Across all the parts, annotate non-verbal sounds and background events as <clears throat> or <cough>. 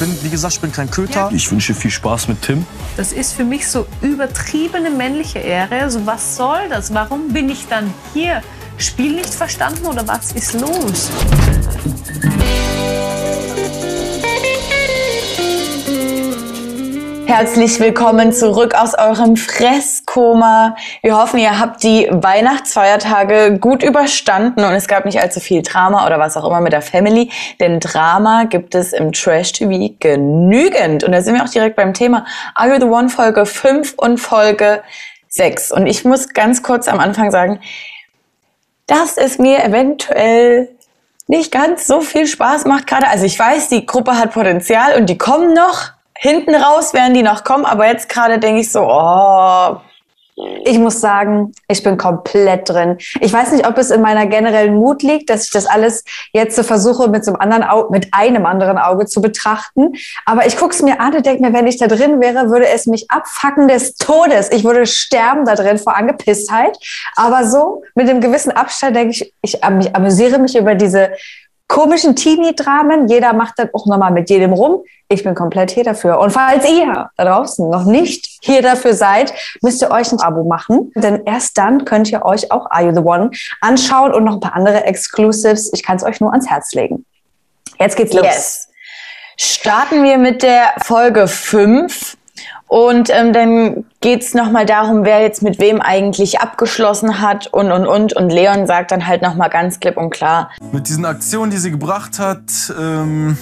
bin, wie gesagt, ich bin kein Köter. Ich wünsche viel Spaß mit Tim. Das ist für mich so übertriebene männliche Ehre. Also was soll das? Warum bin ich dann hier? Spiel nicht verstanden oder was ist los? Herzlich willkommen zurück aus eurem Fresskoma. Wir hoffen, ihr habt die Weihnachtsfeiertage gut überstanden und es gab nicht allzu viel Drama oder was auch immer mit der Family, denn Drama gibt es im Trash TV genügend. Und da sind wir auch direkt beim Thema Are You the One Folge 5 und Folge 6. Und ich muss ganz kurz am Anfang sagen, dass es mir eventuell nicht ganz so viel Spaß macht gerade. Also ich weiß, die Gruppe hat Potenzial und die kommen noch hinten raus werden die noch kommen, aber jetzt gerade denke ich so, oh. Ich muss sagen, ich bin komplett drin. Ich weiß nicht, ob es in meiner generellen Mut liegt, dass ich das alles jetzt so versuche, mit so einem anderen Auge, mit einem anderen Auge zu betrachten. Aber ich gucke es mir an und denke mir, wenn ich da drin wäre, würde es mich abfacken des Todes. Ich würde sterben da drin vor Angepisstheit. Aber so mit einem gewissen Abstand denke ich, ich amüsiere mich über diese komischen Teenie-Dramen. Jeder macht dann auch nochmal mit jedem rum. Ich bin komplett hier dafür. Und falls ihr da draußen noch nicht hier dafür seid, müsst ihr euch ein Abo machen. Denn erst dann könnt ihr euch auch Are You the One anschauen und noch ein paar andere Exclusives. Ich kann es euch nur ans Herz legen. Jetzt geht's los. Yes. Starten wir mit der Folge 5. Und ähm, dann geht's noch nochmal darum, wer jetzt mit wem eigentlich abgeschlossen hat und, und, und. Und Leon sagt dann halt nochmal ganz klipp und klar. Mit diesen Aktionen, die sie gebracht hat, ähm,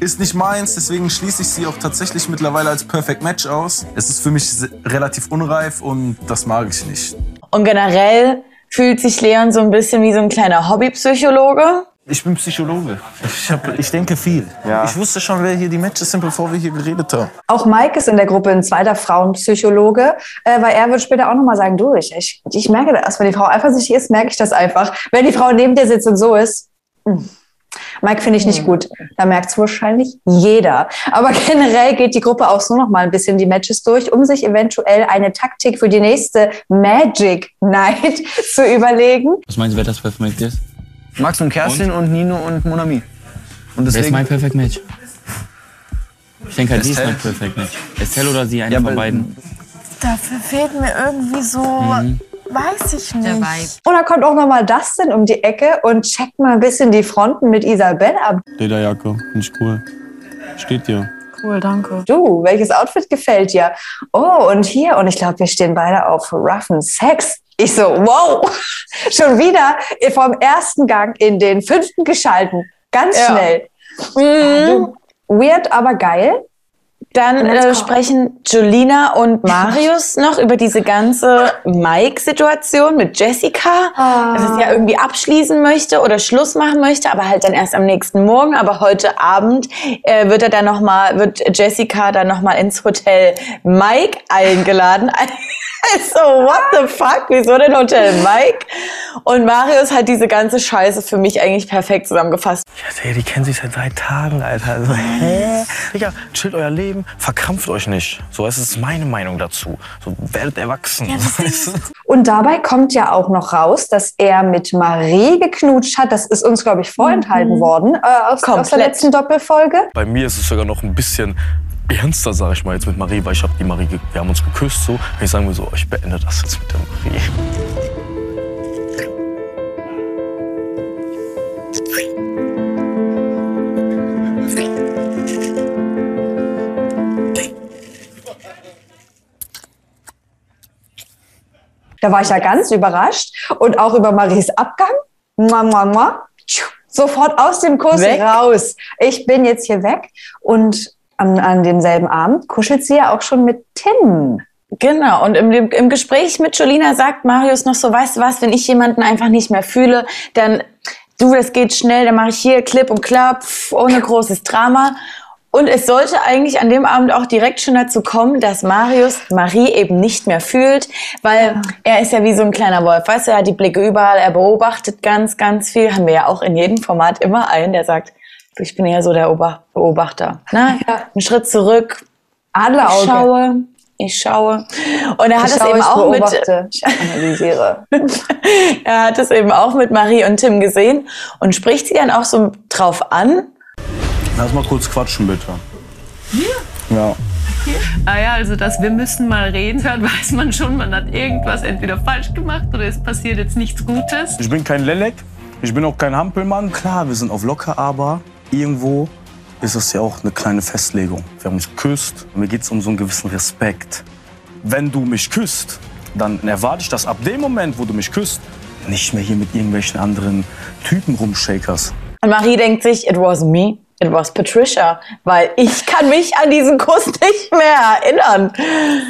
ist nicht meins. Deswegen schließe ich sie auch tatsächlich mittlerweile als Perfect Match aus. Es ist für mich relativ unreif und das mag ich nicht. Und generell fühlt sich Leon so ein bisschen wie so ein kleiner Hobbypsychologe. Ich bin Psychologe. Ich, hab, ich denke viel. Ja. Ich wusste schon, wer hier die Matches sind, bevor wir hier geredet haben. Auch Mike ist in der Gruppe ein zweiter Frauenpsychologe, äh, weil er wird später auch nochmal sagen, du, ich, ich, ich merke das, wenn die Frau eifersüchtig ist, merke ich das einfach. Wenn die Frau neben dir sitzt und so ist, mh. Hm. Mike finde ich nicht hm. gut. Da merkt es wahrscheinlich jeder. Aber <laughs> generell geht die Gruppe auch so noch mal ein bisschen die Matches durch, um sich eventuell eine Taktik für die nächste Magic Night <laughs> zu überlegen. Was meinst du, wer das perfekt ist? Max und Kerstin und, und Nino und Monami. Und deswegen, Wer ist mein Perfect Match? Ich denke halt, sie ist mein Perfect Match. Estelle oder sie, eine ja, von beiden. Dafür fehlt mir irgendwie so, mhm. weiß ich nicht. Und dann kommt auch noch mal Dustin um die Ecke und checkt mal ein bisschen die Fronten mit Isabelle ab. Lederjacke, finde ich cool. Steht dir. Cool, danke. Du, welches Outfit gefällt dir? Oh, und hier, und ich glaube, wir stehen beide auf roughen Sex. Ich so, wow, <laughs> schon wieder vom ersten Gang in den fünften geschalten. Ganz ja. schnell. Mhm. Weird, aber geil. Dann äh, sprechen Julina und <laughs> Marius noch über diese ganze Mike-Situation mit Jessica, ah. dass es ja irgendwie abschließen möchte oder Schluss machen möchte, aber halt dann erst am nächsten Morgen. Aber heute Abend äh, wird er dann noch mal, wird Jessica dann noch mal ins Hotel Mike eingeladen. <laughs> so, what the fuck? Wieso denn Hotel Mike? Und Marius hat diese ganze Scheiße für mich eigentlich perfekt zusammengefasst. Ja, die kennen sich seit drei Tagen, Alter. Also, hä? Digga, chillt euer Leben, verkrampft euch nicht. So, es ist meine Meinung dazu. So, werdet erwachsen. Ja, <laughs> Und dabei kommt ja auch noch raus, dass er mit Marie geknutscht hat. Das ist uns, glaube ich, vorenthalten mhm. worden äh, aus, aus der letzten Doppelfolge. Bei mir ist es sogar noch ein bisschen ernster, sage ich mal, jetzt mit Marie, weil ich habe die Marie, wir haben uns geküsst so. Und ich sagen wir so, ich beende das jetzt mit der Marie. Da war ich ja ganz überrascht und auch über Maries Abgang. Mua, mua, mua. Sofort aus dem Kurs weg. raus. Ich bin jetzt hier weg und an, an demselben Abend kuschelt sie ja auch schon mit Tim. Genau, und im, im Gespräch mit Jolina sagt Marius noch so, weißt du was, wenn ich jemanden einfach nicht mehr fühle, dann, du, das geht schnell, dann mache ich hier Clip und Klapp, ohne großes Drama. Und es sollte eigentlich an dem Abend auch direkt schon dazu kommen, dass Marius Marie eben nicht mehr fühlt, weil er ist ja wie so ein kleiner Wolf. Weißt du, er hat die Blicke überall, er beobachtet ganz, ganz viel. Haben wir ja auch in jedem Format immer einen, der sagt, ich bin eher so der Beobachter. Ne? <laughs> Ja. Einen Schritt zurück. Adlerauge. Ich schaue. Ich schaue. Und er hat es eben auch beobachte. mit. <laughs> Ich analysiere. er hat es eben auch mit Marie und Tim gesehen und spricht sie dann auch so drauf an. Lass mal kurz quatschen, bitte. Ja. Ah ja, also dass wir müssen mal reden hört, <laughs> weiß man schon, man hat irgendwas entweder falsch gemacht oder es passiert jetzt nichts Gutes. Ich bin kein Lelek, ich bin auch kein Hampelmann. Klar, wir sind auf locker, aber irgendwo ist es ja auch eine kleine Festlegung. Wir haben uns geküsst, mir geht es um so einen gewissen Respekt. Wenn du mich küsst, dann erwarte ich, dass ab dem Moment, wo du mich küsst, nicht mehr hier mit irgendwelchen anderen Typen rumshakerst. Und Marie denkt sich, it was me. It was Patricia, weil ich kann mich an diesen Kuss nicht mehr erinnern.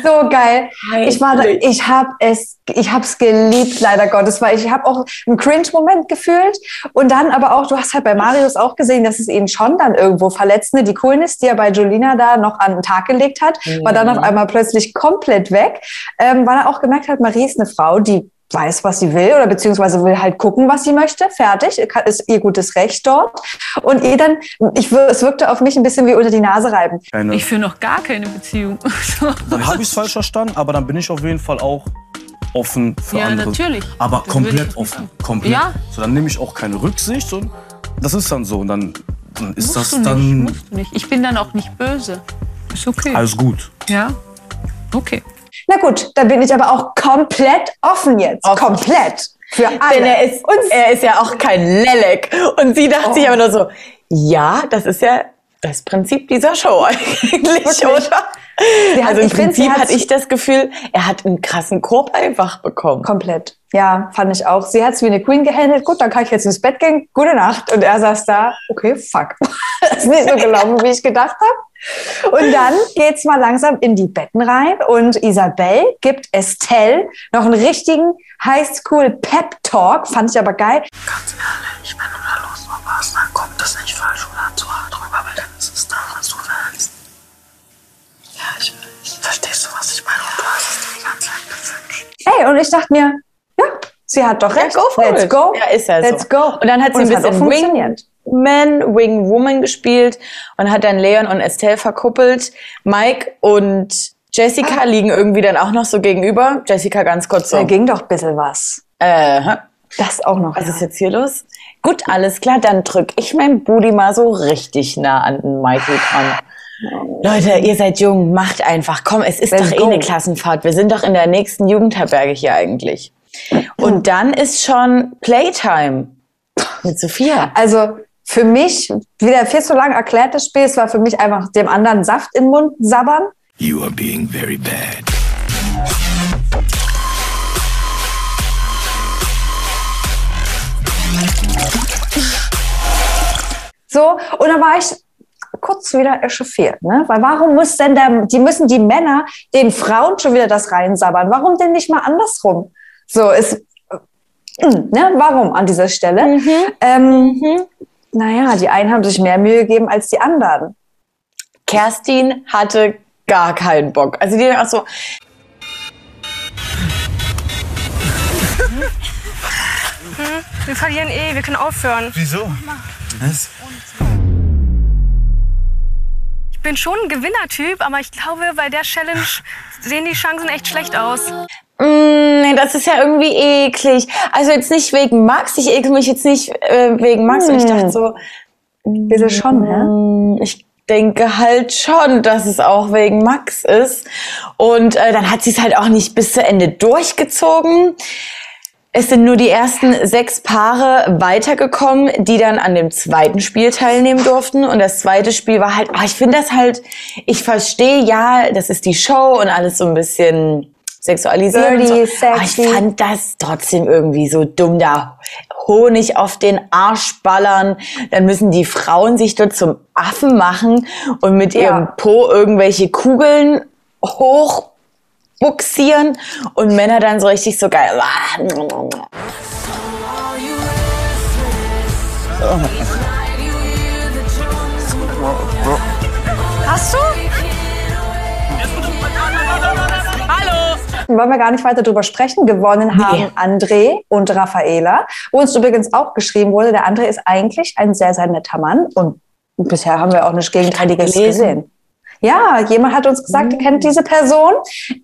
So geil. Ich war, da, ich habe es, ich habe es geliebt, leider Gottes, weil ich habe auch einen Cringe-Moment gefühlt und dann aber auch, du hast halt bei Marius auch gesehen, dass es ihn schon dann irgendwo verletzt. Ne? Die Coolness, die er bei Jolina da noch an den Tag gelegt hat, war dann auf einmal plötzlich komplett weg, ähm, weil er auch gemerkt hat, Marie ist eine Frau, die weiß, was sie will oder beziehungsweise will halt gucken, was sie möchte. Fertig, ist ihr gutes Recht dort. Und ihr dann, ich, es wirkte auf mich ein bisschen wie unter die Nase reiben. Keine, Ich führe noch gar keine Beziehung. <laughs> dann habe ich es falsch verstanden, aber dann bin ich auf jeden Fall auch offen für Ja, andere. natürlich. Aber Das komplett offen. Komplett. Ja. So, dann nehme ich auch keine Rücksicht und das ist dann so. Und dann, dann ist musst das du nicht, dann musst du nicht. Ich bin dann auch nicht böse. Ist okay. alles gut. ja. Okay. Na gut, da bin ich aber auch komplett offen jetzt. Komplett. Für alle. Denn er ist, er ist ja auch kein Lelek. Und sie dachte sich aber nur so, ja, das ist ja das Prinzip dieser Show <laughs> eigentlich, oder? Sie also im Prinzip hat- hatte ich das Gefühl, er hat einen krassen Korb einfach bekommen. Komplett. Ja, fand ich auch. Sie hat es wie eine Queen gehandelt. Gut, dann kann ich jetzt ins Bett gehen. Gute Nacht. Und er saß da. Okay, fuck. das <laughs> ist nicht so gelaufen, wie ich gedacht habe. Und dann geht's mal langsam in die Betten rein und Isabel gibt Estelle noch einen richtigen Highschool-Pep-Talk. Fand ich aber geil. Ganz ehrlich, wenn du da drauf hast, dann kommt das nicht falsch oder zu hart drüber, weil dann ist es das, was du willst. Ja, ich weiß. Verstehst du, was ich meine? Und du hast es dir die ganze Zeit gewünscht. Ey, und ich dachte mir, sie hat doch recht. go for Let's it. go. Ja, ist ja so. Let's go. Und dann hat sie Und ein bisschen Wing funktioniert. Man, Wing Woman gespielt und hat dann Leon und Estelle verkuppelt. Mike und Jessica liegen irgendwie dann auch noch so gegenüber. Jessica ganz kurz so. Da ging doch ein bisschen was. Äh, Das auch noch. was ja. ist jetzt hier los? Gut, alles klar, dann drück ich mein Booty mal so richtig nah an den Michael dran. Leute, ihr seid jung, macht einfach. Komm, es ist Let's doch eh go. eine Klassenfahrt. Wir sind doch in der nächsten Jugendherberge hier eigentlich. Und dann ist schon Playtime mit Sophia. Also für mich, wieder viel zu lang erklärt das Spiel, es war für mich einfach dem anderen Saft in den Mund sabbern. You are being very bad. So, und dann war ich kurz wieder echauffiert, ne? Weil warum muss denn der, die müssen die Männer den Frauen schon wieder das reinsabbern? Warum denn nicht mal andersrum? So, ist, äh, ne? Warum an dieser Stelle? Ähm, Naja, die einen haben sich mehr Mühe gegeben als die anderen. Kerstin hatte gar keinen Bock. Also die auch so, <laughs> Wir verlieren eh, wir können aufhören. Wieso? Was? Ich bin schon ein Gewinnertyp, aber ich glaube, bei der Challenge sehen die Chancen echt schlecht aus. Mm, nee, das ist ja irgendwie eklig. Also jetzt nicht wegen Max, ich ekel mich jetzt nicht äh, wegen Max. Und ich dachte so, Bisschen schon, hä? mm, ich denke halt schon, dass es auch wegen Max ist. Und äh, dann hat sie es halt auch nicht bis zu Ende durchgezogen. Es sind nur die ersten sechs Paare weitergekommen, die dann an dem zweiten Spiel teilnehmen durften. Und das zweite Spiel war halt, oh, ich finde das halt, ich verstehe ja, das ist die Show und alles so ein bisschen sexualisiert. und so. Dirty, Aber ich fand das trotzdem irgendwie so dumm, da Honig auf den Arsch ballern. Dann müssen die Frauen sich dort zum Affen machen und mit ihrem Ja. Po irgendwelche Kugeln hochbuxieren und Männer dann so richtig so geil. Hast du? Wollen wir gar nicht weiter drüber sprechen. Gewonnen haben André und Raffaela. Wo uns übrigens auch geschrieben wurde, der André ist eigentlich ein sehr, sehr netter Mann. Und bisher haben wir auch nichts Gegenteiliges gesehen. Ja, jemand hat uns gesagt, er kennt diese Person.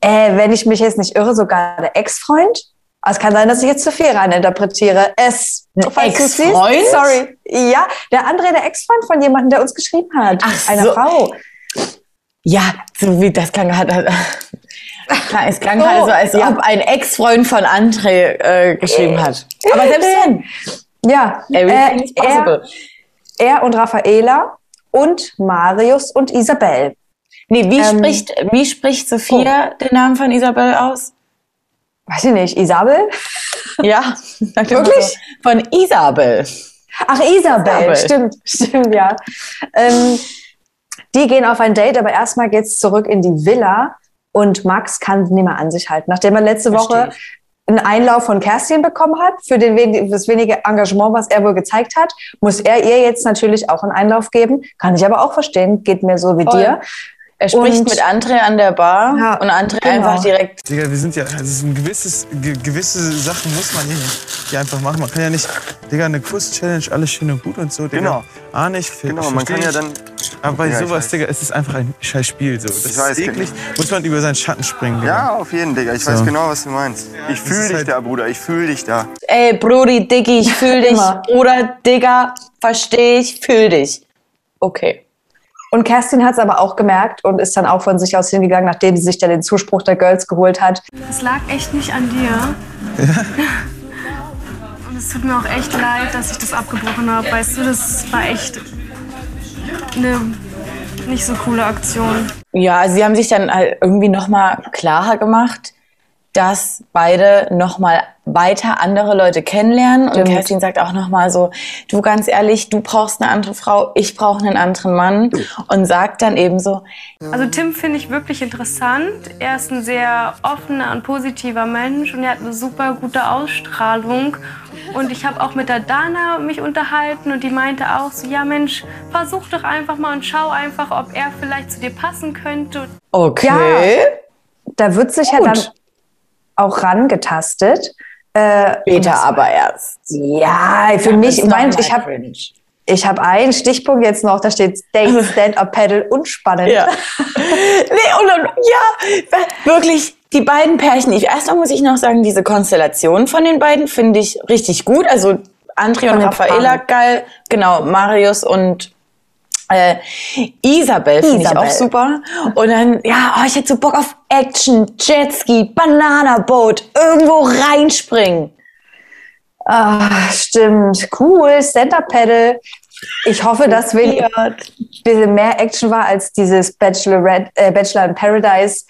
Äh, wenn ich mich jetzt nicht irre, sogar der Ex-Freund. Es kann sein, dass ich jetzt zu viel reininterpretiere. Es, Ex-Freund? Sorry. Ja, der André, der Ex-Freund von jemandem, der uns geschrieben hat. Ach Einer so. Frau. Ja, so wie das klang hat. Klar, <laughs> es klang So, gerade so, als ja. ob ein Ex-Freund von André äh, geschrieben hat. Aber selbst wenn. Ja, Everything äh, is possible. er, er und Raffaela und Marius und Isabel. Nee, wie, Ähm, spricht, wie spricht Sophia den Namen von Isabel aus? Weiß ich nicht, Isabel? Ja, <laughs> Wirklich? Von Isabel. Ach, Isabel, Isabel. stimmt, stimmt, ja. Ähm, die gehen auf ein Date, aber erstmal geht's zurück in die Villa und Max kann es nicht mehr an sich halten. Nachdem er letzte Woche einen Einlauf von Kerstin bekommen hat, für den, wen- das wenige Engagement, was er wohl gezeigt hat, muss er ihr jetzt natürlich auch einen Einlauf geben. Kann ich aber auch verstehen, geht mir so wie Voll. dir. Er spricht Und- mit André an der Bar Ja, und André genau. einfach direkt. Digga, wir sind ja, also ein gewisses, ge gewisse Sachen muss man hier, hier einfach machen. Man kann ja nicht, Digga, eine Kuss-Challenge, alles schön und gut und so, Digga. Genau. Ah, nicht, Genau, man kann ja dann. Aber bei Ja, ich sowas, weiß. Digga, es ist einfach ein scheiß Spiel. So. Das Ich weiß, ist eklig, muss man über seinen Schatten springen. Digga. Ja, auf jeden, Digga. Ich weiß So. genau, was du meinst. Ich das fühle dich halt- da, Bruder. Ich fühle dich da. Ey, Brudi, Diggi, ich <laughs> fühl dich. Bruder, Digga, versteh ich, fühl dich. Okay. Und Kerstin hat es aber auch gemerkt und ist dann auch von sich aus hingegangen, nachdem sie sich dann den Zuspruch der Girls geholt hat. Es lag echt nicht an dir. Und es tut mir auch echt leid, dass ich das abgebrochen habe. Weißt du, das war echt eine nicht so coole Aktion. Ja, also sie haben sich dann halt irgendwie nochmal klarer gemacht, dass beide nochmal weiter andere Leute kennenlernen. Und Stimmt. Kerstin sagt auch nochmal so, du ganz ehrlich, du brauchst eine andere Frau, ich brauche einen anderen Mann. Und sagt dann eben so, Also Tim finde ich wirklich interessant. Er ist ein sehr offener und positiver Mensch und er hat eine super gute Ausstrahlung. Und ich habe auch mit der Dana mich unterhalten und die meinte auch so, ja Mensch, versuch doch einfach mal und schau einfach, ob er vielleicht zu dir passen könnte. okay, Da wird sich ja dann auch rangetastet. Äh, später aber erst. Ja, für mich, Ist mein, ich habe ich hab einen Stichpunkt jetzt noch, da steht Date, Stand-Up, Paddle und spannend. Ja. <laughs> nee, und, und ja, wirklich, die beiden Pärchen. Ich, erstmal muss ich noch sagen, diese Konstellation von den beiden finde ich richtig gut. Also André und Paaren. geil. Genau, Marius und äh, Isabel finde ich auch super. Und dann, ja, oh, ich hätte so Bock auf Action, Jetski, Bananaboot, irgendwo reinspringen. Ah, stimmt. Cool, Stand-Up-Paddle. Ich hoffe, dass wir ein bisschen mehr Action war als dieses Bachelorette, äh, Bachelor in Paradise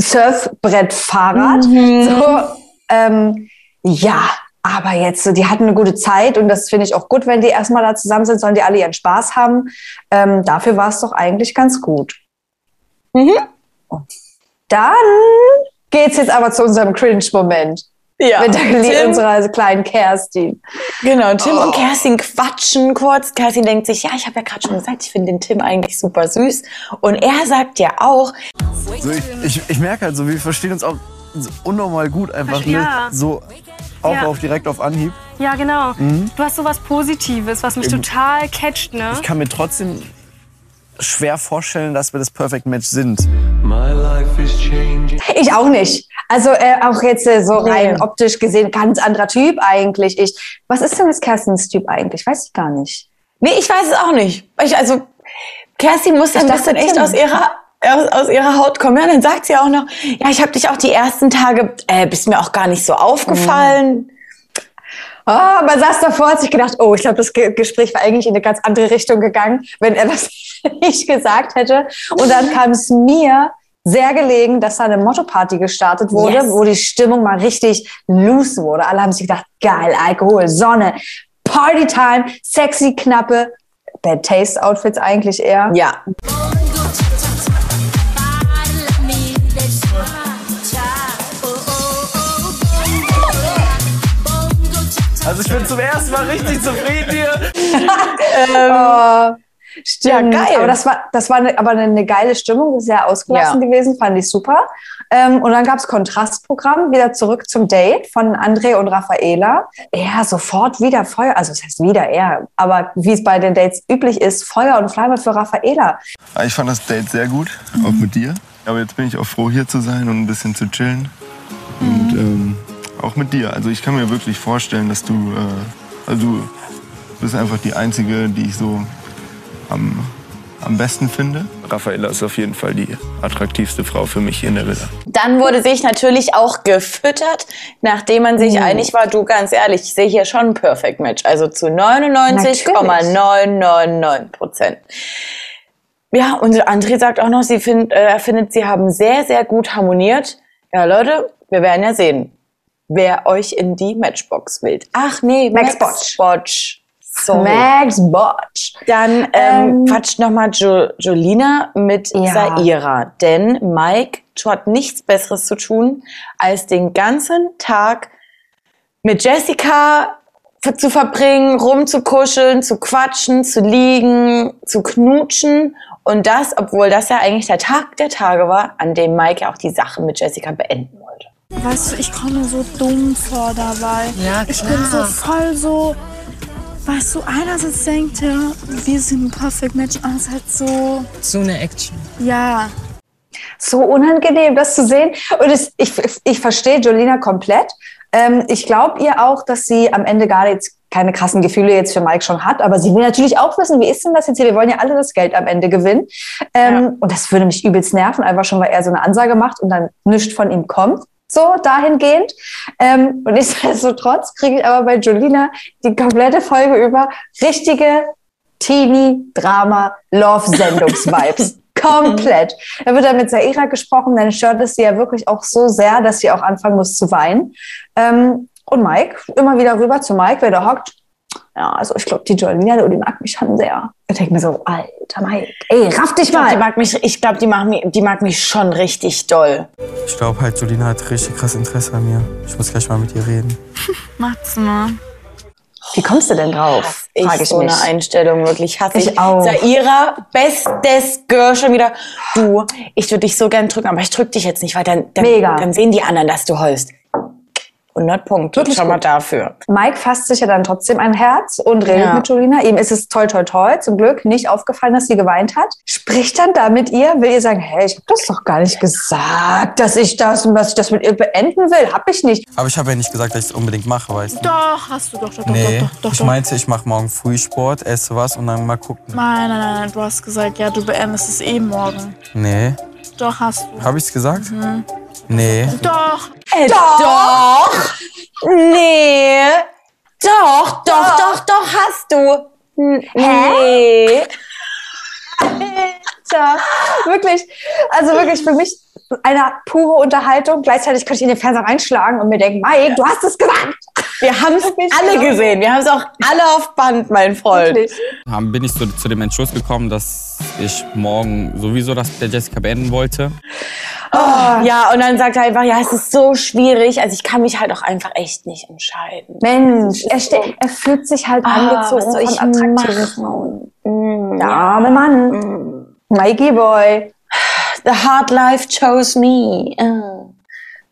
Surfbrett-Fahrrad. So, ähm, ja, aber jetzt, so, die hatten eine gute Zeit und das finde ich auch gut, wenn die erstmal da zusammen sind, sollen die alle ihren Spaß haben. Ähm, dafür war es doch eigentlich ganz gut. Dann geht's jetzt aber zu unserem Cringe-Moment. Ja, Mit der Tim- unserer kleinen Kerstin. Genau, Tim Oh. und Kerstin quatschen kurz. Kerstin denkt sich, ja, ich habe ja gerade schon gesagt, ich finde den Tim eigentlich super süß. Und er sagt ja auch, So, ich, ich, ich merke halt so, wir verstehen uns auch unnormal gut einfach. Ne? Ja. So auch Ja. auf direkt auf Anhieb. Ja, genau. Mhm. Du hast so was Positives, was mich Eben. total catcht, ne? Ich kann mir trotzdem schwer vorstellen, dass wir das Perfect Match sind. Ich auch nicht. Also äh, auch jetzt äh, so rein optisch gesehen, ganz anderer Typ eigentlich. Ich, was ist denn jetzt Kerstins Typ eigentlich? Weiß ich gar nicht. nee, ich weiß es auch nicht. Ich, also, Kerstin muss ein Ich bisschen dachte, echt aus ihrer, aus, aus ihrer Haut kommen. Ja, dann sagt sie auch noch, ja, ich habe dich auch die ersten Tage, äh, bist mir auch gar nicht so aufgefallen. Ah, man saß davor, hat sich gedacht, oh, ich glaube, das Ge Gespräch war eigentlich in eine ganz andere Richtung gegangen, wenn er das <laughs> nicht gesagt hätte. Und dann kam es mir sehr gelegen, dass da eine Motto-Party gestartet wurde, Yes. wo die Stimmung mal richtig loose wurde. Alle haben sich gedacht, geil, Alkohol, Sonne, Partytime, sexy, knappe, Bad Taste Outfits eigentlich eher. Ja. Also ich bin zum ersten Mal richtig zufrieden hier. <laughs> Oh, stimmt. Ja, geil. Aber das war, das war eine, aber eine, geile Stimmung, sehr ausgelassen Ja. gewesen, fand ich super. Ähm, und dann gab's Kontrastprogramm, wieder zurück zum Date von André und Raffaela. Ja, sofort wieder Feuer, also es heißt wieder er, aber wie es bei den Dates üblich ist, Feuer und Flamme für Raffaela. Ah, Ich fand das Date sehr gut, auch mit dir. Aber jetzt bin ich auch froh, hier zu sein und ein bisschen zu chillen. Und ähm, auch mit dir. Also ich kann mir wirklich vorstellen, dass du, äh, also du bist einfach die Einzige, die ich so am am besten finde. Raffaella ist auf jeden Fall die attraktivste Frau für mich hier in der Villa. Dann wurde sich natürlich auch gefüttert, nachdem man sich einig war, du ganz ehrlich, ich sehe hier schon ein Perfect Match. Also zu 99,999 Prozent. Ja, und André sagt auch noch, sie find, äh, er findet, sie haben sehr, sehr gut harmoniert. Ja, Leute, wir werden ja sehen, wer euch in die Matchbox wählt. Ach nee, Max Max Botch. Sorry. Max Botch. Dann ähm, quatscht nochmal jo Jolina mit Ja. Saira. Denn Mike hat nichts Besseres zu tun, als den ganzen Tag mit Jessica zu verbringen, rumzukuscheln, zu quatschen, zu liegen, zu knutschen. Und das, obwohl das ja eigentlich der Tag der Tage war, an dem Mike ja auch die Sache mit Jessica beenden. Weißt du, ich komme so dumm vor dabei. Ja, Ich bin so voll so. Weißt du, einerseits denkt er, wir sind ein Perfect Match, andererseits so. So eine Action. Ja. so unangenehm, das zu sehen. Und es, ich, ich verstehe Jolina komplett. Ähm, ich glaube ihr auch, dass sie am Ende gar jetzt keine krassen Gefühle jetzt für Mike schon hat, aber sie will natürlich auch wissen, wie ist denn das jetzt hier? Wir wollen ja alle das Geld am Ende gewinnen. Ähm, Und das würde mich übelst nerven, einfach schon, weil er so eine Ansage macht und dann nichts von ihm kommt. So dahingehend. Ähm, und nichtsdestotrotz kriege ich aber bei Jolina die komplette Folge über richtige Teenie-Drama-Love-Sendungs-Vibes. <laughs> Komplett. Da wird dann mit Saira gesprochen, dann stört es sie ja wirklich auch so sehr, dass sie auch anfangen muss zu weinen. Ähm, und Mike, immer wieder rüber zu Mike, wer da hockt. Ja, also ich glaube, die Jolina, die mag mich schon sehr. Ich denke mir so, alter Mike, ey, raff dich Ich glaube, mal. die mag mich, ich glaub, die, mag mich, die mag mich schon richtig doll. Ich glaube halt, Jolina hat richtig krass Interesse an mir. Ich muss gleich mal mit ihr reden. <laughs> Macht's mal. Wie kommst du denn drauf? Ich, Frag ich so mich. eine Einstellung wirklich hasse ich. Ich auch. Saira, bestes Girl schon wieder. Du, ich würde dich so gern drücken, aber ich drück dich jetzt nicht, weil dann, dann, Mega. dann sehen die anderen, dass du heulst. 100 Punkte, Wirklich schon mal dafür. Mike fasst sich ja dann trotzdem ein Herz und redet Ja. mit Jolina. Ihm ist es toll, toll, toll. Zum Glück nicht aufgefallen, dass sie geweint hat. Spricht dann da mit ihr, will ihr sagen, hey, ich habe das doch gar nicht gesagt, dass ich das und dass ich das mit ihr beenden will. Hab ich nicht. Aber ich habe ja nicht gesagt, dass ich es unbedingt mache, weißt du? Doch, hast du doch, doch, doch, Nee, doch, doch, doch. ich meinte, ich mache morgen früh Sport, esse was und dann mal gucken. Nein, nein, nein, nein, du hast gesagt, ja, du beendest es eh morgen. Nee, Doch, hast du. habe ich's gesagt? Nee. Doch. Äh, doch. Nee. Doch, doch, doch, doch, hast du. N- Nee. <laughs> Alter, wirklich, also wirklich für mich eine pure Unterhaltung. Gleichzeitig könnte ich in den Fernseher reinschlagen und mir denken, Mike, du hast es gesagt. Wir haben es <laughs> alle gesehen. Wir haben es auch alle auf Band, mein Freund. Wirklich. Haben- bin ich so zu dem Entschluss gekommen, dass ich morgen sowieso das der Jessica beenden wollte. Ja, und dann sagt er einfach, ja, es ist so schwierig. Also ich kann mich halt auch einfach echt nicht entscheiden. Mensch, er, ste- er fühlt sich halt Ah, angezogen was soll ich von attraktiven Frauen. Der arme Mann. Mikey Boy. The hard life chose me. Ah.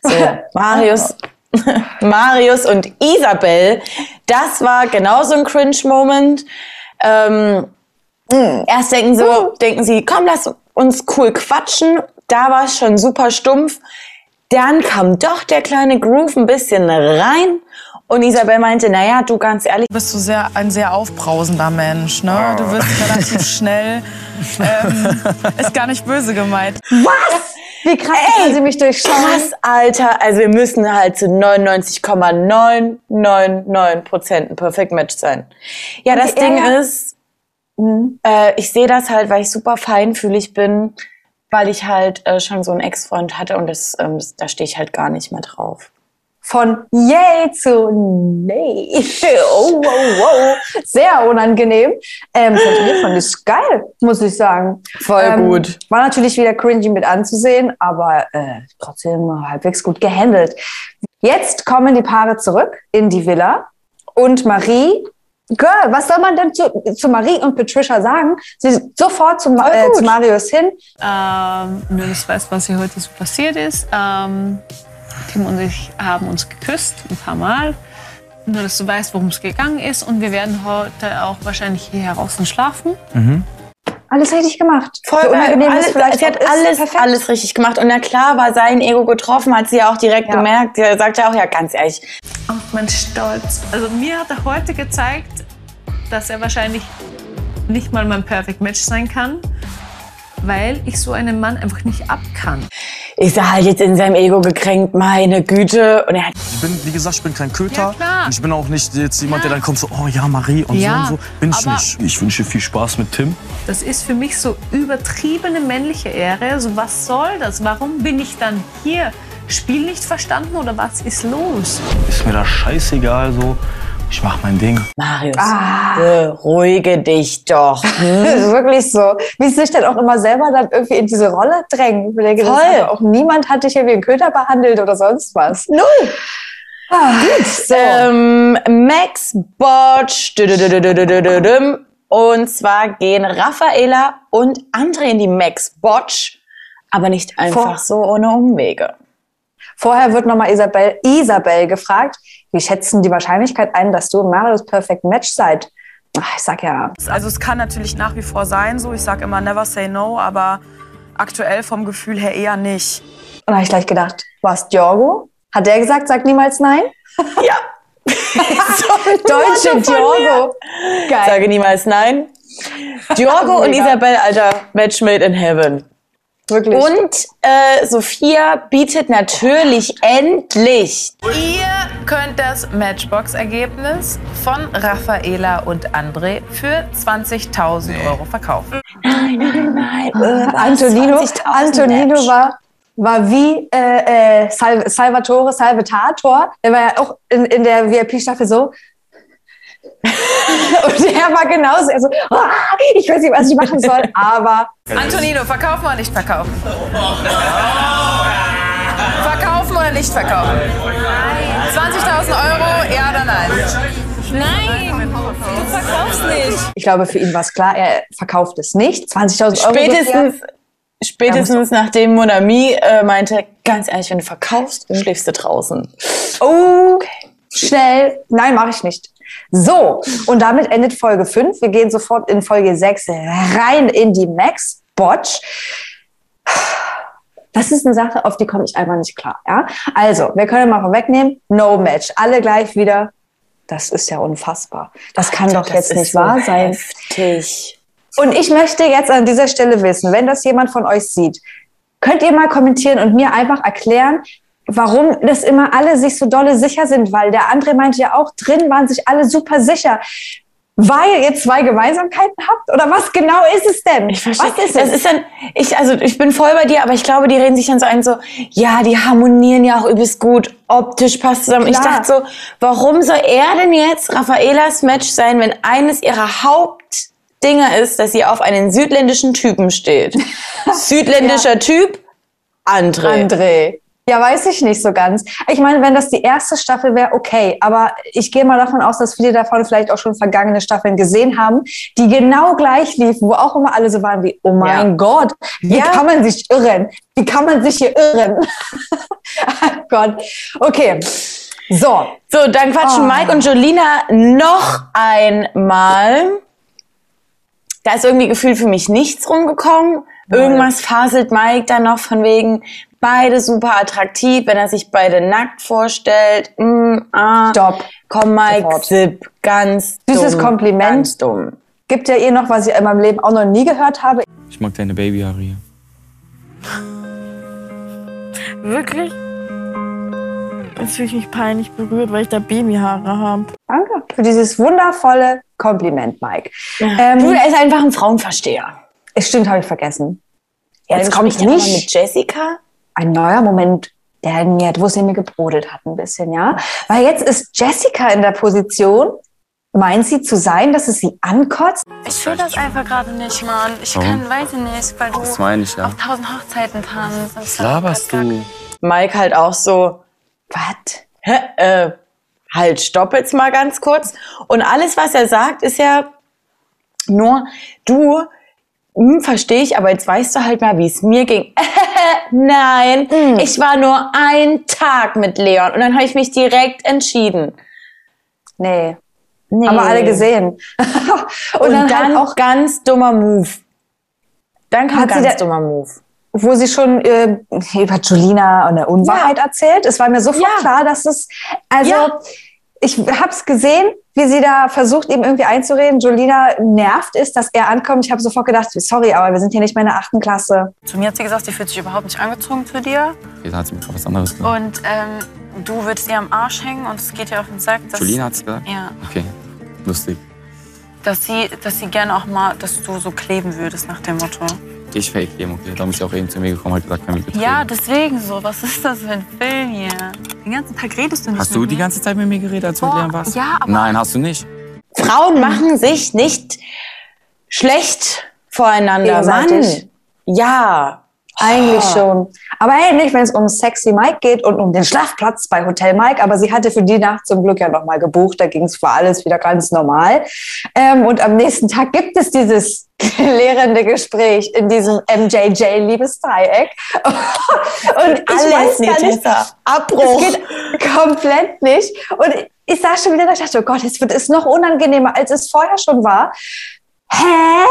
So, <laughs> Marius, <laughs> Marius und Isabel, das war genauso ein Cringe-Moment. Ähm, erst denken, so, denken sie, komm, lass uns cool quatschen. Da war es schon super stumpf. Dann kam doch der kleine Groove ein bisschen rein. Und Isabel meinte, naja, du ganz ehrlich, bist du sehr, ein sehr aufbrausender Mensch. Ne? Du wirst relativ <laughs> schnell. Ähm, ist gar nicht böse gemeint. Was? Wie krass kann sie mich durchschauen? Krass, Alter. Also wir müssen halt zu 99,999 Prozent ein Perfect Match sein. Ja, Und das Ding Ärger- ist, äh, ich sehe das halt, weil ich super feinfühlig bin, weil ich halt äh, schon so einen Ex-Freund hatte und das, ähm, das, da stehe ich halt gar nicht mehr drauf. Von yay zu nee. <laughs> Oh, wow, wow. Sehr unangenehm. Ähm, fand ich geil, muss ich sagen. Voll Ähm, gut. War natürlich wieder cringy mit anzusehen, aber äh, trotzdem halbwegs gut gehandelt. Jetzt kommen die Paare zurück in die Villa und Marie. Girl, was soll man denn zu, zu Marie und Patricia sagen? Sie ist sofort zu, Ma- äh, zu Marius hin. Ähm, nur, dass du weißt, was hier heute so passiert ist. Ähm, Tim und ich haben uns geküsst, ein paar Mal. Nur, dass du weißt, worum es gegangen ist. Und wir werden heute auch wahrscheinlich hier draußen schlafen. Alles richtig gemacht. Voll So geil. unangenehm es alles, vielleicht sie hat alles, perfekt. alles richtig gemacht. Und na klar war sein Ego getroffen, hat sie ja auch direkt Ja. gemerkt. Er sagt ja auch, ja, ganz ehrlich, Auf mein Stolz. Also mir hat er heute gezeigt, dass er wahrscheinlich nicht mal mein Perfect Match sein kann, weil ich so einen Mann einfach nicht ab kann. Ist er halt jetzt in seinem Ego gekränkt, meine Güte. Und er hat Ich bin, wie gesagt, ich bin kein Köter. Ja, klar. und ich bin auch nicht jetzt jemand, der dann kommt so, oh ja, Marie und Ja, so und so. Bin ich aber- nicht. Ich wünsche viel Spaß mit Tim. Das ist für mich so übertriebene männliche Ehre. Also was soll das? Warum bin ich dann hier? Spiel nicht verstanden oder was ist los? Ist mir das scheißegal so. Ich mach mein Ding. Marius, beruhige dich doch. <laughs> Das ist wirklich so. Wie sie sich dann auch immer selber dann irgendwie in diese Rolle drängen. Ich denke, hat auch niemand hat dich hier wie ein Köter behandelt oder sonst was. Null. Ah, Gut. Ähm, Max Botch. dü-dü-dü-dü-dü-dü-düm. Und zwar gehen Raffaela und André in die Max Botch. Aber nicht einfach Vor- so ohne Umwege. Vorher wird nochmal Isabel, Isabel gefragt, wie schätzen die Wahrscheinlichkeit ein, dass du und Marius Perfect Match seid? Ach, ich sag ja, Also es kann natürlich nach wie vor sein, so ich sage immer never say no, aber aktuell vom Gefühl her eher nicht. Und da habe ich gleich gedacht, war es Diogo? Hat der gesagt, sag niemals nein? <laughs> Ja. <laughs> Deutsche Diogo. Geil. Sage niemals nein. Diogo <laughs> und. Isabel, Alter, Match made in heaven. Wirklich. Und äh, Sophia bietet natürlich endlich Ihr könnt das Matchbox-Ergebnis von Raffaela und André für 20.000 Euro verkaufen. Nein, nein, nein. Äh, Antonino, 20.000 Antonino war, war wie äh, äh, Sal Salvatore Salvatator. Der war ja auch in, in der VIP-Staffel so. Und der war genauso. Also, ah, ich weiß nicht, was ich machen soll, aber Antonino, verkaufen oder nicht verkaufen? Verkaufen oder nicht verkaufen? 20.000 Euro, ja oder nein? Nein, du verkaufst nicht. ich glaube, für ihn war es klar, er verkauft es nicht. 20.000 Euro. Spätestens, spätestens nachdem Monami äh, meinte, ganz ehrlich, wenn du verkaufst, schläfst du draußen. Oh, schnell. Nein, mache ich nicht. So, und damit endet Folge 5. Wir gehen sofort in Folge 6 rein in die Max Botch. Das ist eine Sache, auf die komme ich einfach nicht klar. Ja? Also, wir können mal vorwegnehmen, no match. Alle gleich wieder. Das ist ja unfassbar. Das kann doch das jetzt nicht so wahr sein. Heftig. Und ich möchte jetzt an dieser Stelle wissen, wenn das jemand von euch sieht, könnt ihr mal kommentieren und mir einfach erklären, warum das immer alle sich so dolle sicher sind, weil der andere meinte ja auch, drin waren sich alle super sicher. Weil ihr zwei Gemeinsamkeiten habt? Oder was genau ist es denn? Ich verstehe. Was ist das es? ist dann, ich, also ich bin voll bei dir, aber ich glaube, die reden sich dann so ein, so, ja, die harmonieren ja auch übelst gut, optisch passt zusammen. Ich Klar. dachte so, warum soll er denn jetzt Raffaelas Match sein, wenn eines ihrer Hauptdinger ist, dass sie auf einen südländischen Typen steht? <laughs> Südländischer Typ, André. André. Ja, weiß ich nicht so ganz. Ich meine, wenn das die erste Staffel wäre, okay. Aber ich gehe mal davon aus, dass viele davon vielleicht auch schon vergangene Staffeln gesehen haben, die genau gleich liefen, wo auch immer alle so waren wie, oh mein Ja. Gott, wie Ja. kann man sich irren? Wie kann man sich hier irren? <laughs> oh Gott. Okay. So. So, dann quatschen Oh. Mike und Jolina noch einmal. Da ist irgendwie gefühlt für mich nichts rumgekommen. Irgendwas faselt Mike dann noch von wegen, beide super attraktiv, wenn er sich beide nackt vorstellt. Mm, ah. Stopp. Komm, Mike, Sofort. Sipp, ganz Süßes dumm, Kompliment. Ganz dumm. Gibt ja ihr noch, was ich in meinem Leben auch noch nie gehört habe. Ich mag deine Babyhaare hier. Wirklich? Jetzt fühle ich mich peinlich berührt, weil ich da Babyhaare habe. Danke für dieses wundervolle Kompliment, Mike. Ähm, Du, er ist einfach ein Frauenversteher. Stimmt, habe ich vergessen. Jetzt Jetzt kommt nicht mit Jessica. ein neuer Moment, der mir, wo es in mir gebrodelt hat ein bisschen, ja. Weil jetzt ist Jessica in der Position, meint sie zu sein, dass es sie ankotzt? Ich will das einfach gerade nicht, Mann. Ich Warum? kann, weiß ich nicht, weil du Das meine ich ja. auf tausend Hochzeiten tanzt. Das Was laberst du? Mike halt auch so, was? Hä? Äh, halt, stopp jetzt mal ganz kurz. Und alles, was er sagt, ist ja nur, du, hm, verstehe ich, aber jetzt weißt du halt mal, wie es mir ging. <laughs> Nein, Hm. ich war nur ein Tag mit Leon und dann habe ich mich direkt entschieden. Nee. Nee. Haben wir alle gesehen. <laughs> Und, Und, dann, dann, halt auch, ganz dummer Move. Dann kam ganz da- dummer Move. wo sie schon äh, über Julina eine Unwahrheit erzählt. Es war mir sofort Ja. klar, dass es, also Ja. ich habe es gesehen, wie sie da versucht, ihm irgendwie einzureden. Jolina nervt ist, dass er ankommt. Ich habe sofort gedacht, sorry, aber wir sind hier nicht mehr in der achten Klasse. Zu mir hat sie gesagt, sie fühlt sich überhaupt nicht angezogen zu dir. Okay, da hat sie mir gerade was anderes gesagt. Und ähm, du würdest ihr am Arsch hängen und es geht ihr auf den Sack. Dass, Julina hat's gesagt? Ja. Okay, lustig. Dass sie, dass sie gerne auch mal, dass du so kleben würdest nach dem Motto. Ich fake dem, okay. Da ist sie auch eben zu mir gekommen, hat gesagt, kann mich betreten. Ja, deswegen so. Was ist das für ein Film hier? Den ganzen Tag redest du nicht Hast mit du mir. die ganze Zeit mit mir geredet, als du mit Leon warst? ja, aber- Nein, hast du nicht. Frauen machen sich nicht schlecht voreinander. Mann. Ja. Eigentlich Ah. schon. Aber hey, nicht, wenn es um Sexy Mike geht und um den Schlafplatz bei Hotel Mike. Aber sie hatte für die Nacht zum Glück ja nochmal gebucht. Da ging es für alles wieder ganz normal. Ähm, und am nächsten Tag gibt es dieses <laughs> lehrende Gespräch in diesem MJJ-Liebesdreieck. <laughs> und ich Alles, weiß gar nicht. Abbruch. es geht <laughs> komplett nicht. Und ich saß schon wieder da, ich dachte, oh Gott, jetzt wird es noch unangenehmer, als es vorher schon war. Hä?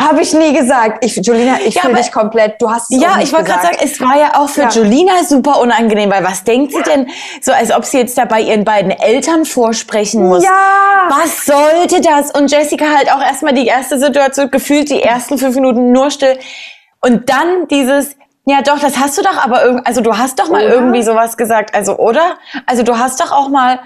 Habe ich nie gesagt. Ich, Julina, ich Ja, fühle dich komplett. Du hast es Ja, ich wollte gerade sagen, es war ja auch für Ja. Julina super unangenehm, weil was denkt sie denn, so als ob sie jetzt da bei ihren beiden Eltern vorsprechen muss? Ja! Was sollte das? Und Jessica halt auch erstmal die erste Situation, gefühlt die ersten fünf Minuten nur still. Und dann dieses, ja doch, das hast du doch aber irgendwie, also du hast doch mal Oder? irgendwie sowas gesagt, also oder? Also du hast doch auch mal,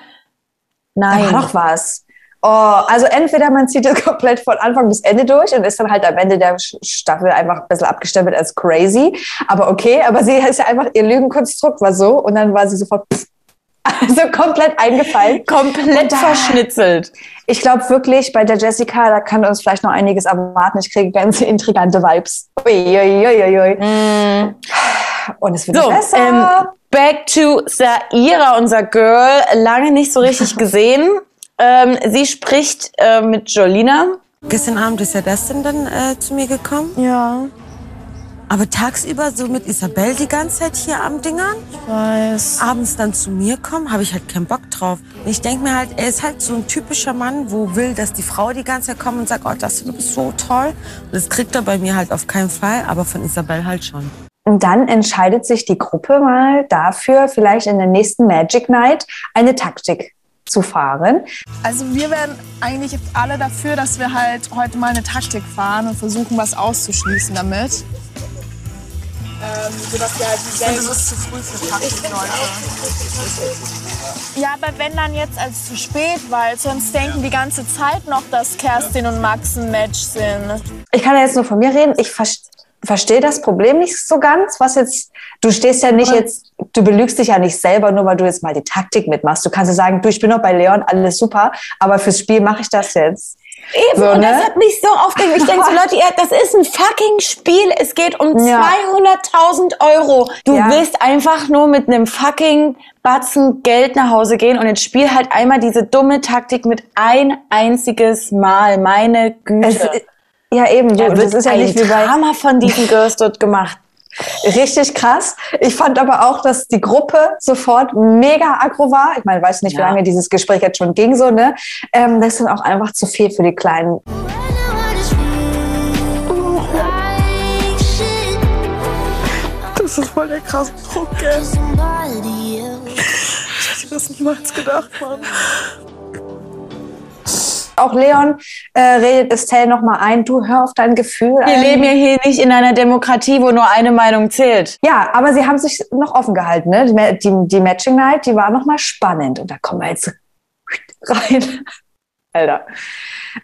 nein. Da war doch was. Oh, also entweder man zieht es <laughs> komplett von Anfang bis Ende durch und ist dann halt am Ende der Staffel einfach ein bisschen abgestempelt als crazy. Aber okay, aber sie ist ja einfach, ihr Lügenkonstrukt war so und dann war sie sofort pff, <laughs> also komplett eingefallen. Komplett verschnitzelt. Ich glaube wirklich, bei der Jessica, da kann uns vielleicht noch einiges erwarten. Ich kriege ganz <laughs> intrigante Vibes. Uiuiuiui. Und es wird So, besser. ähm, back to Saira, unser Girl. Lange nicht so richtig gesehen. Ähm, sie spricht äh, mit Jolina. Gestern Abend ist ja Dustin dann äh, zu mir gekommen. Ja. Aber tagsüber so mit Isabel die ganze Zeit hier am Dingern. Ich weiß. Abends dann zu mir kommen, habe ich halt keinen Bock drauf. Und ich denke mir halt, er ist halt so ein typischer Mann, wo will, dass die Frau die ganze Zeit kommt und sagt, oh, du bist so toll. Und das kriegt er bei mir halt auf keinen Fall, aber von Isabel halt schon. Und dann entscheidet sich die Gruppe mal dafür, vielleicht in der nächsten Magic Night eine Taktik zu fahren. Also wir wären eigentlich alle dafür, dass wir halt heute mal eine Taktik fahren und versuchen, was auszuschließen damit. Ähm, sodass wir halt dieselben... das ist zu früh für Taktik, Leute. Ja, aber wenn dann jetzt als zu spät, weil sonst denken die ganze Zeit noch, dass Kerstin und Max ein Match sind. Ich kann ja jetzt nur von mir reden. Ich ver verstehe das Problem nicht so ganz, was jetzt, du stehst ja nicht jetzt, du belügst dich ja nicht selber, nur weil du jetzt mal die Taktik mitmachst. Du kannst ja sagen, du, ich bin noch bei Leon, alles super, aber fürs Spiel mache ich das jetzt. Eben, So, und ne? das hat mich so aufgeregt. Ich denke so, <laughs> Leute, ihr, das ist ein fucking Spiel. Es geht um Ja. 200.000 Euro. Du Ja. willst einfach nur mit einem fucking Batzen Geld nach Hause gehen und jetzt spiel halt einmal diese dumme Taktik mit ein einziges Mal. Meine Güte. Es- ja, eben, du, Da das ist ja nicht wie bei- Drama von diesen Girls dort gemacht. Richtig krass. Ich fand aber auch, dass die Gruppe sofort mega aggro war. Ich meine, weiß nicht, wie Ja. lange dieses Gespräch jetzt schon ging, so, ne? Ähm, das ist dann auch einfach zu viel für die Kleinen. Das ist voll der krasse Druck, gell? Ich hätte das niemals gedacht, Mann. Auch Leon äh, redet Estelle nochmal ein, du hör auf dein Gefühl. Wir ein. leben ja hier nicht in einer Demokratie, wo nur eine Meinung zählt. Ja, aber sie haben sich noch offen gehalten. Ne? Die, die, die Matching Night, die war nochmal spannend. Und da kommen wir jetzt rein. <laughs> Alter.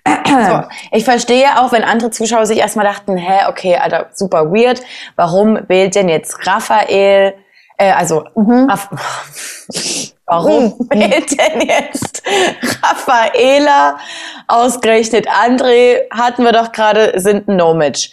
So, ich verstehe auch, wenn andere Zuschauer sich erstmal dachten, hä, okay, Alter, super weird. Warum wählt denn jetzt Raphael, äh, also, Raff <laughs> warum wählt denn jetzt Raffaela ausgerechnet André? Hatten wir doch gerade, sind ein No-Match.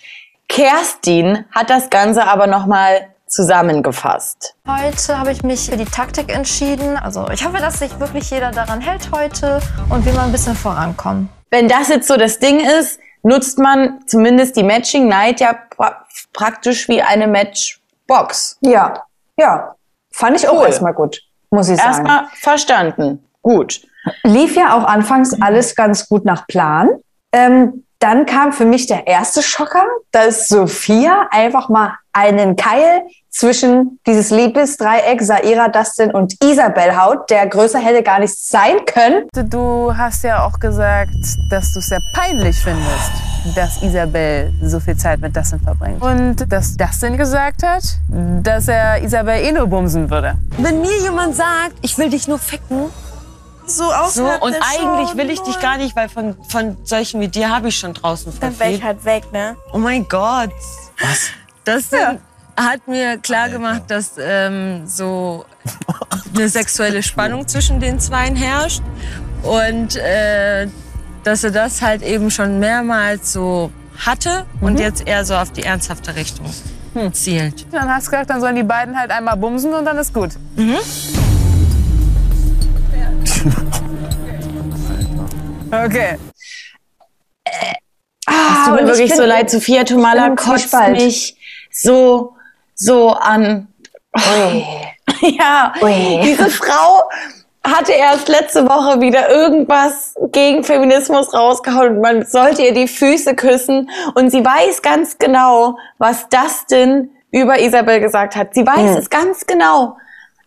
Kerstin hat das Ganze aber nochmal zusammengefasst. Heute habe ich mich für die Taktik entschieden. Also ich hoffe, dass sich wirklich jeder daran hält heute und wir mal ein bisschen vorankommen. Wenn das jetzt so das Ding ist, nutzt man zumindest die Matching Night ja pra praktisch wie eine Matchbox. Ja, ja. Fand ich auch Cool. erstmal gut, muss ich sagen. Erstmal verstanden. Gut. Lief ja auch anfangs alles ganz gut nach Plan. Ähm, dann kam für mich der erste Schocker, dass Sophia einfach mal einen Keil zwischen dieses Liebesdreieck Saira, Dustin und Isabel haut, der größer hätte gar nicht sein können. Du hast ja auch gesagt, dass du es sehr peinlich findest, dass Isabel so viel Zeit mit Dustin verbringt. Und dass Dustin gesagt hat, dass er Isabel eh nur bumsen würde. Wenn mir jemand sagt, ich will dich nur ficken, So so, und eigentlich will ich dich gar nicht, weil von, von solchen wie dir habe ich schon draußen Dann wär ich halt weg, ne? Oh mein Gott. Was? Das hat mir klar gemacht, dass ähm, so eine sexuelle Spannung zwischen den Zweien herrscht und äh, dass er das halt eben schon mehrmals so hatte und jetzt eher so auf die ernsthafte Richtung zielt. Dann hast du gesagt, dann sollen die beiden halt einmal bumsen und dann ist gut. Mhm. <laughs> Okay. Es tut und mir ich wirklich so leid, Sophia Tomala kotzt mich so, so an. <laughs> ja, diese Frau hatte erst letzte Woche wieder irgendwas gegen Feminismus rausgehauen und man sollte ihr die Füße küssen und sie weiß ganz genau, was Dustin über Isabel gesagt hat. Sie weiß Hm. es ganz genau.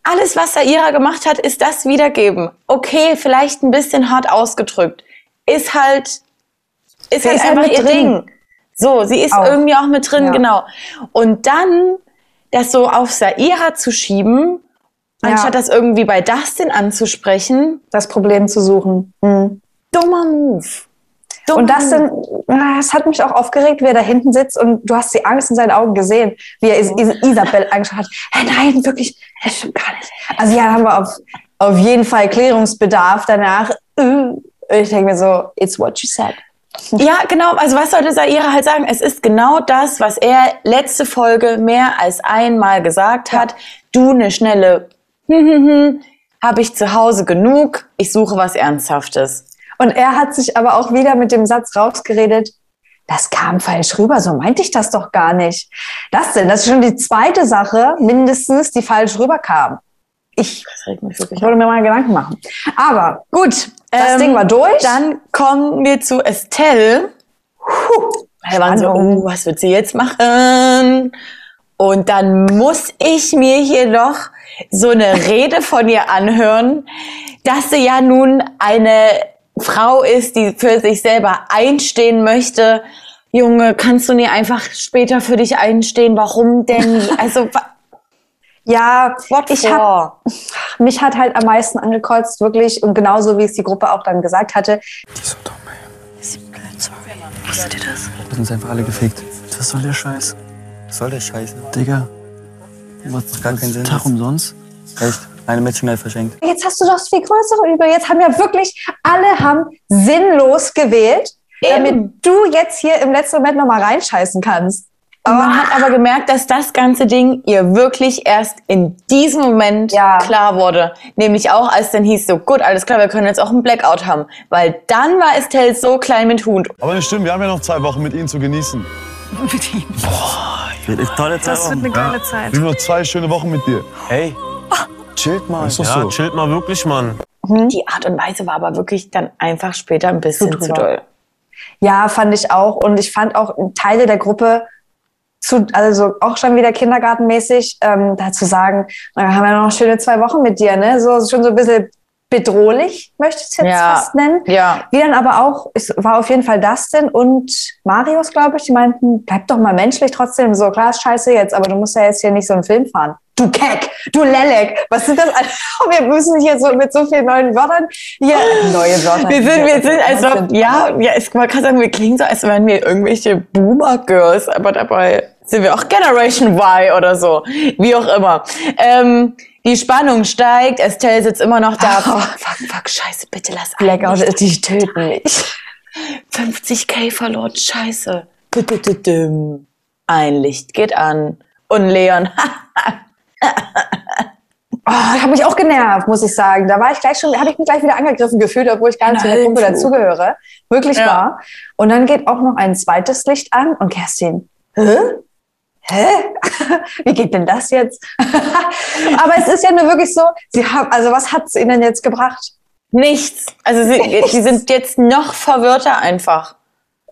Alles, was Saira gemacht hat, ist das wiedergeben. Okay, vielleicht ein bisschen hart ausgedrückt. Ist halt, ist Sie halt ist halt einfach mit ihr drin. Ding. So, sie ist Auch. irgendwie auch mit drin, Ja. genau. Und dann das so auf Saira zu schieben, Ja. anstatt das irgendwie bei Dustin anzusprechen. Das Problem zu suchen. Mhm. Dummer Move. Dummer Und sind, das hat mich auch aufgeregt, wie er da hinten sitzt und du hast die Angst in seinen Augen gesehen, wie er Is Is Isabel angeschaut hat. Hey, nein, wirklich, das stimmt gar nicht. Also ja, haben wir auf, auf jeden Fall Klärungsbedarf danach. Ich denke mir so, it's what you said. Ja, genau. Also was sollte Saira halt sagen? Es ist genau das, was er letzte Folge mehr als einmal gesagt hat. Du eine schnelle habe ich zu Hause genug. Ich suche was Ernsthaftes. Und er hat sich aber auch wieder mit dem Satz rausgeredet, das kam falsch rüber, so meinte ich das doch gar nicht. Das denn, das ist schon die zweite Sache, mindestens, die falsch rüberkam. Ich wollte mir mal Gedanken machen. Aber gut, das Ähm, Ding war durch. Dann kommen wir zu Estelle. Wir waren so, oh, was wird sie jetzt machen? Und dann muss ich mir hier noch so eine Rede von ihr anhören, dass sie ja nun eine Frau ist, die für sich selber einstehen möchte. Junge, kannst du nie einfach später für dich einstehen? Warum denn? <laughs> Also, Ja, what ich for? hab, mich hat halt am meisten angekreuzt, wirklich, und genauso wie es die Gruppe auch dann gesagt hatte. Wusstet ihr das? Wir sind uns einfach alle gefickt. Was soll der Scheiß? Was soll der Scheiße? Digga, Macht gar keinen Sinn. Tag umsonst? Echt? Eine Matching verschenkt. Jetzt hast du doch das viel größere Übel. Jetzt haben ja wirklich, alle haben sinnlos gewählt, damit du jetzt hier im letzten Moment nochmal reinscheißen kannst. Und man hat aber gemerkt, dass das ganze Ding ihr wirklich erst in diesem Moment klar wurde. Nämlich auch, als dann hieß so, gut, alles klar, wir können jetzt auch einen Blackout haben. Weil dann war Estelle so klein mit Hund. Aber nicht stimmt, wir haben ja noch zwei Wochen mit ihnen zu genießen. Mit ihm. Wird echt tolle Das wird eine geile Zeit. Wir haben noch zwei schöne Wochen mit dir. Hey, chillt mal. Ist doch ja, so. chillt mal wirklich, Mann. Die Art und Weise war aber wirklich dann einfach später ein bisschen Zu doll. Ja, fand ich auch. Und ich fand auch Teile der Gruppe zu, also auch schon wieder kindergartenmäßig, ähm, da zu sagen, na, wir haben ja noch schöne zwei Wochen mit dir, ne? So schon so ein bisschen bedrohlich, möchte ich es jetzt Ja. fast nennen. Ja. Wie dann aber auch, es war auf jeden Fall Dustin und Marius, glaube ich, die meinten, bleib doch mal menschlich trotzdem. So, klar ist scheiße jetzt, aber du musst ja jetzt hier nicht so einen Film fahren. Du Keck, du Lelek, was sind das? <laughs> Wir müssen hier so mit so vielen neuen Wörtern hier, <laughs> neue Wörter. Wir sind, wir sind, als als ob, ja, ja, es, man kann sagen, wir klingen so, als wären wir irgendwelche Boomer-Girls, aber dabei sind wir auch Generation Y oder so. Wie auch immer. Ähm, die Spannung steigt, Estelle sitzt immer noch da. Fuck, fuck, fuck, scheiße, bitte lass Blackout, ein Licht die töten mich. 50k verloren, scheiße. Ein Licht geht an. Und Leon, <laughs> Oh, hat mich auch genervt, muss ich sagen. Da war ich gleich schon, habe ich mich gleich wieder angegriffen gefühlt, obwohl ich gar nicht zu der Gruppe dazugehöre. Wirklich Ja. wahr. Und dann geht auch noch ein zweites Licht an und Kerstin, hä? Hä? <laughs> Wie geht denn das jetzt? <laughs> Aber es ist ja nur wirklich so, sie haben, also was hat es ihnen jetzt gebracht? nichts. Also sie, <laughs> die sind jetzt noch verwirrter einfach.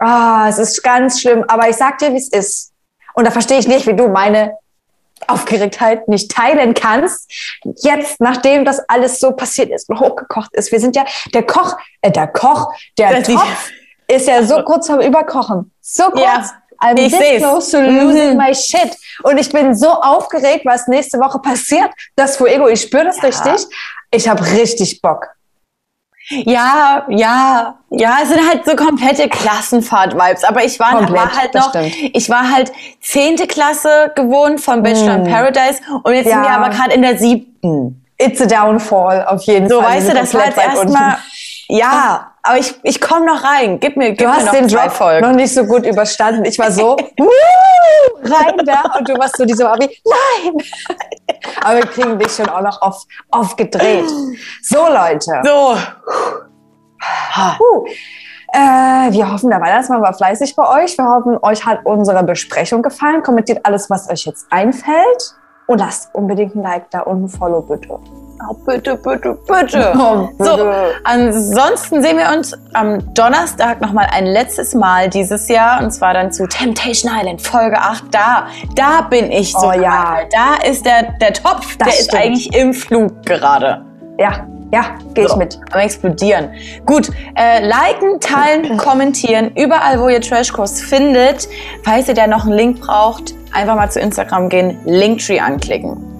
Ah, es ist ganz schlimm, aber ich sag dir, wie es ist. Und da verstehe ich nicht, wie du meine Aufgeregtheit nicht teilen kannst. Jetzt, nachdem das alles so passiert ist und hochgekocht ist. Wir sind ja, der Koch, äh, der Koch, der Das Topf ist ja so kurz vorm Überkochen. So kurz. Ja, I'm ich this seh's. close to losing Mhm. my shit. Und ich bin so aufgeregt, was nächste Woche passiert. Das Fuego, ich spüre das richtig. Ich habe richtig Bock. Ja, ja, ja, es sind halt so komplette Klassenfahrt-Vibes. Aber ich war, Komplett, war halt noch, stimmt. ich war halt zehnte Klasse gewohnt von Bachelor in Mm. Paradise und jetzt sind wir Ja. aber gerade in der siebten. It's a downfall, auf jeden So, Fall. weißt Wir du, das war jetzt erstmal, ja, aber ich, ich komme noch rein. Gib mir, gib Du mir hast noch den zwei Drop Folgen. noch nicht so gut überstanden. Ich war so <laughs> rein da und du warst so diese Abi. Nein! Aber wir kriegen dich schon auch noch auf, aufgedreht. So, Leute. So. Puh. Äh, wir hoffen, der Weihnachtsmann war fleißig bei euch. Wir hoffen, euch hat unsere Besprechung gefallen. Kommentiert alles, was euch jetzt einfällt. Und lasst unbedingt ein Like da und ein Follow, bitte. Oh, bitte, bitte, bitte. <laughs> Oh, bitte. So, ansonsten sehen wir uns am Donnerstag nochmal ein letztes Mal dieses Jahr und zwar dann zu Temptation Island Folge 8. Da, da bin ich so. Oh, ja. Da ist der, der Topf, Das der ist stimmt. eigentlich im Flug gerade. Ja, ja, gehe ich So, mit. Am explodieren. Gut, äh, liken, teilen, <clears throat> kommentieren, überall, wo ihr Trashkurs findet. Falls ihr da noch einen Link braucht, einfach mal zu Instagram gehen, Linktree anklicken.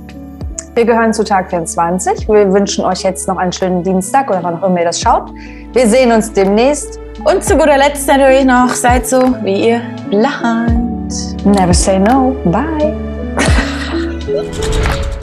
Wir gehören zu Tag 24. Wir wünschen euch jetzt noch einen schönen Dienstag oder wann auch immer ihr das schaut. Wir sehen uns demnächst. Und zu guter Letzt natürlich noch, seid so, wie ihr plant. Never say no. Bye. <laughs>